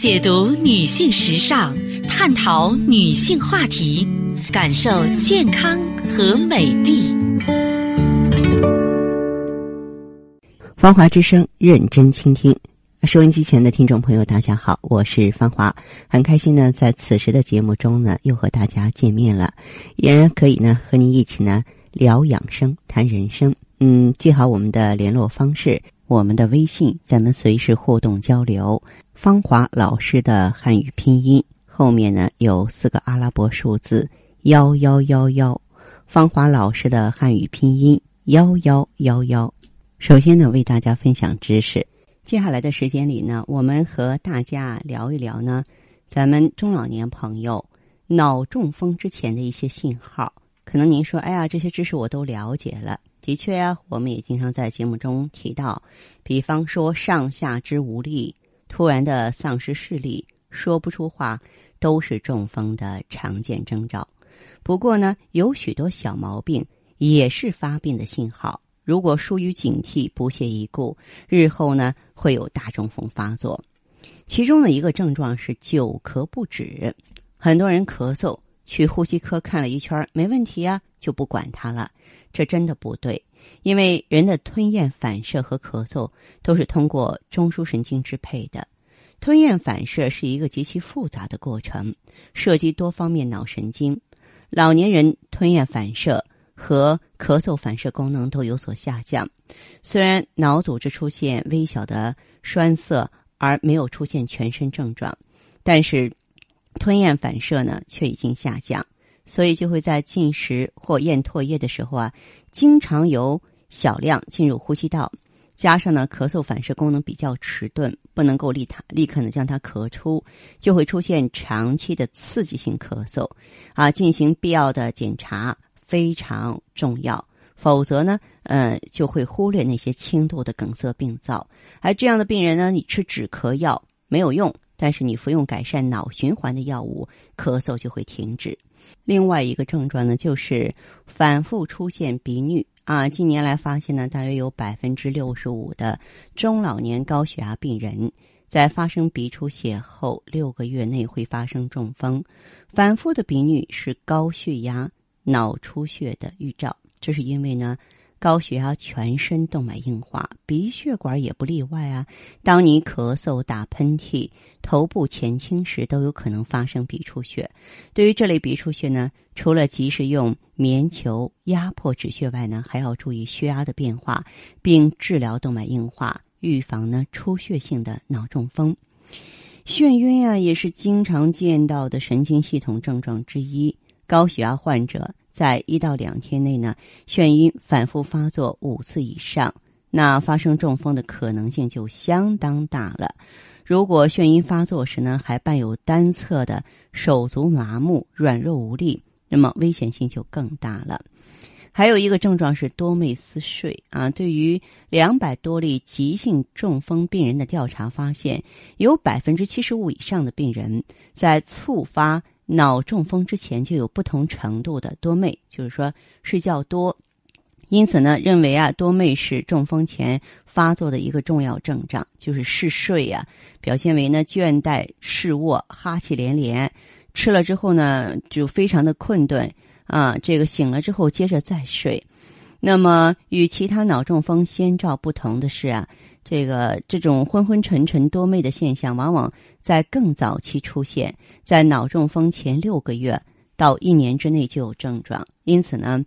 解读女性时尚，探讨女性话题，感受健康和美丽。芳华之声，认真倾听。收音机前的听众朋友，大家好，我是芳华，很开心呢，在此时的节目中呢，又和大家见面了，依然可以呢，和您一起呢聊养生、谈人生。嗯，记好我们的联络方式，我们的微信，咱们随时互动交流。芳华老师的汉语拼音后面呢有四个阿拉伯数字幺幺幺幺，芳华老师的汉语拼音幺幺幺幺。首先呢，为大家分享知识。接下来的时间里呢，我们和大家聊一聊呢，咱们中老年朋友脑中风之前的一些信号。可能您说，哎呀，这些知识我都了解了。的确呀，我们也经常在节目中提到，比方说上下肢无力、突然的丧失视力、说不出话，都是中风的常见征兆。不过呢，有许多小毛病也是发病的信号。如果疏于警惕、不屑一顾，日后呢会有大中风发作。其中的一个症状是久咳不止，很多人咳嗽去呼吸科看了一圈没问题啊，就不管它了。这真的不对，因为人的吞咽反射和咳嗽都是通过中枢神经支配的。吞咽反射是一个极其复杂的过程，涉及多方面脑神经。老年人吞咽反射。和咳嗽反射功能都有所下降，虽然脑组织出现微小的栓塞，而没有出现全身症状，但是吞咽反射呢却已经下降，所以就会在进食或咽唾液的时候啊，经常有小量进入呼吸道，加上呢咳嗽反射功能比较迟钝，不能够立它立刻呢将它咳出，就会出现长期的刺激性咳嗽，啊，进行必要的检查。非常重要，否则呢，呃，就会忽略那些轻度的梗塞病灶。而这样的病人呢，你吃止咳药没有用，但是你服用改善脑循环的药物，咳嗽就会停止。另外一个症状呢，就是反复出现鼻衄啊。近年来发现呢，大约有百分之六十五的中老年高血压病人在发生鼻出血后六个月内会发生中风。反复的鼻衄是高血压。脑出血的预兆，这是因为呢，高血压全身动脉硬化，鼻血管也不例外啊。当你咳嗽、打喷嚏、头部前倾时，都有可能发生鼻出血。对于这类鼻出血呢，除了及时用棉球压迫止血外呢，还要注意血压的变化，并治疗动脉硬化，预防呢出血性的脑中风。眩晕啊，也是经常见到的神经系统症状之一。高血压患者在一到两天内呢，眩晕反复发作五次以上，那发生中风的可能性就相当大了。如果眩晕发作时呢，还伴有单侧的手足麻木、软弱无力，那么危险性就更大了。还有一个症状是多寐思睡啊。对于两百多例急性中风病人的调查发现，有百分之七十五以上的病人在触发。脑中风之前就有不同程度的多寐，就是说睡觉多，因此呢，认为啊多寐是中风前发作的一个重要症状，就是嗜睡呀，表现为呢倦怠、嗜卧、哈气连连，吃了之后呢就非常的困顿啊，这个醒了之后接着再睡。那么与其他脑中风先兆不同的是啊。这个这种昏昏沉沉多寐的现象，往往在更早期出现，在脑中风前六个月到一年之内就有症状，因此呢，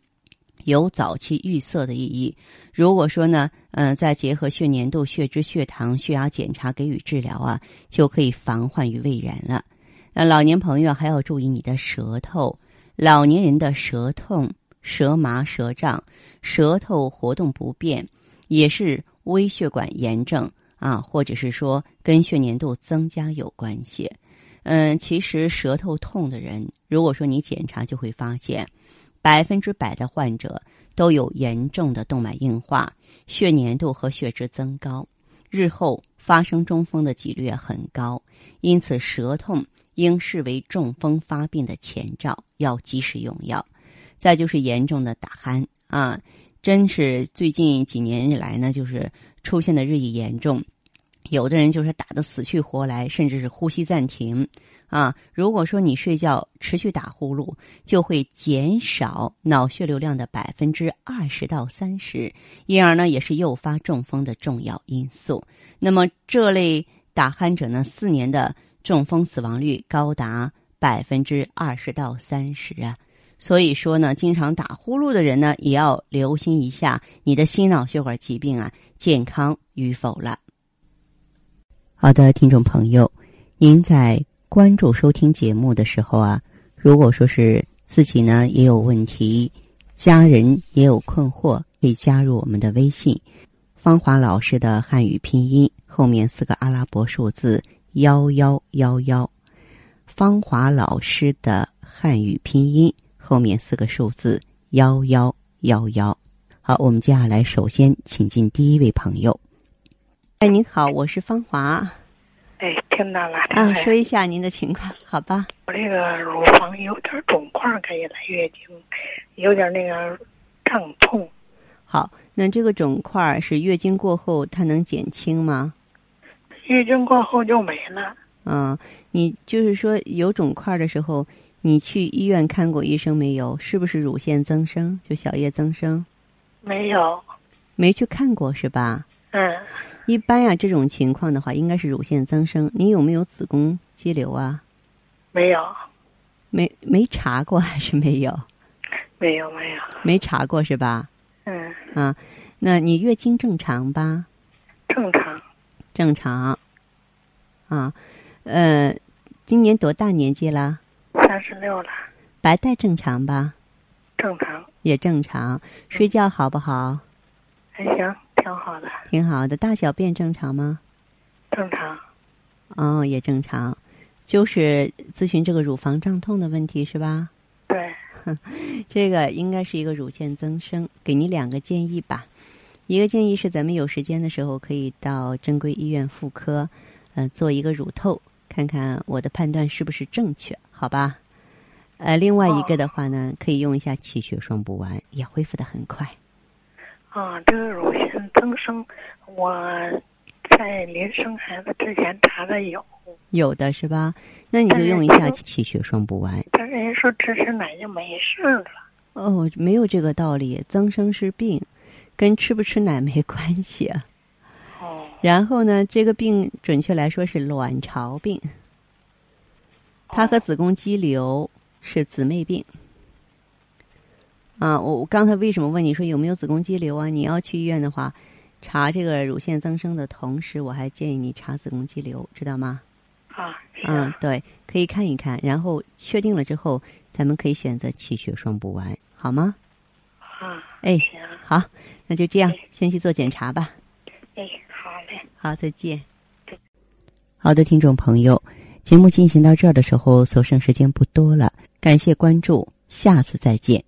有早期预测的意义。如果说呢，嗯，再结合血粘度、血脂、血糖、血压检查给予治疗啊，就可以防患于未然了。那老年朋友还要注意你的舌头，老年人的舌痛、舌麻、舌胀、舌头活动不便，也是。微血管炎症啊，或者是说跟血粘度增加有关系。嗯，其实舌头痛的人，如果说你检查，就会发现百分之百的患者都有严重的动脉硬化、血粘度和血脂增高，日后发生中风的几率很高。因此，舌痛应视为中风发病的前兆，要及时用药。再就是严重的打鼾啊。真是最近几年以来呢，就是出现的日益严重，有的人就是打得死去活来，甚至是呼吸暂停。啊，如果说你睡觉持续打呼噜，就会减少脑血流量的百分之二十到三十，因而呢也是诱发中风的重要因素。那么这类打鼾者呢，四年的中风死亡率高达百分之二十到三十啊。所以说呢，经常打呼噜的人呢，也要留心一下你的心脑血管疾病啊健康与否了。好的，听众朋友，您在。关注收听节目的时候啊，如果说是自己呢也有问题，家人也有困惑，可以加入我们的微信“芳华老师的汉语拼音”后面四个阿拉伯数字幺幺幺幺，“芳华老师的汉语拼音”后面四个数字幺幺幺幺。好，我们接下来首先请进第一位朋友。哎，您好，我是方华。哎，听到了。啊，说一下您的情况，好吧？我这个乳房有点肿块，可以来月经，有点那个胀痛。好，那这个肿块是月经过后它能减轻吗？月经过后就没了。嗯，你就是说有肿块的时候，你去医院看过医生没有？是不是乳腺增生？就小叶增生？没有。没去看过是吧？嗯。一般呀，这种情况的话，应该是乳腺增生。你有没有子宫肌瘤啊？没有，没没查过还是没有？没有没有，没查过是吧？嗯。啊，那你月经正常吧？正常。正常。啊，呃，今年多大年纪了？三十六了。白带正常吧？正常。也正常。睡觉好不好？还行。挺好的，挺好的。大小便正常吗？正常。哦，也正常，就是咨询这个乳房胀痛的问题是吧？对。这个应该是一个乳腺增生，给你两个建议吧。一个建议是，咱们有时间的时候可以到正规医院妇科，嗯，做一个乳透，看看我的判断是不是正确，好吧？呃，另外一个的话呢，可以用一下气血双补丸，也恢复的很快。啊，这个乳腺增生，我在临生孩子之前查的有，有的是吧？那你就用一下气血双补丸。但是人说吃吃奶就没事了。哦，没有这个道理，增生是病，跟吃不吃奶没关系。哦。然后呢，这个病准确来说是卵巢病，它和子宫肌瘤是姊妹病。啊，我我刚才为什么问你说有没有子宫肌瘤啊？你要去医院的话，查这个乳腺增生的同时，我还建议你查子宫肌瘤，知道吗？啊，嗯，对，可以看一看，然后确定了之后，咱们可以选择气血双补丸，好吗？啊，哎，行，好，那就这样，先去做检查吧。哎，好嘞，好，再见。好的，听众朋友，节目进行到这儿的时候，所剩时间不多了，感谢关注，下次再见。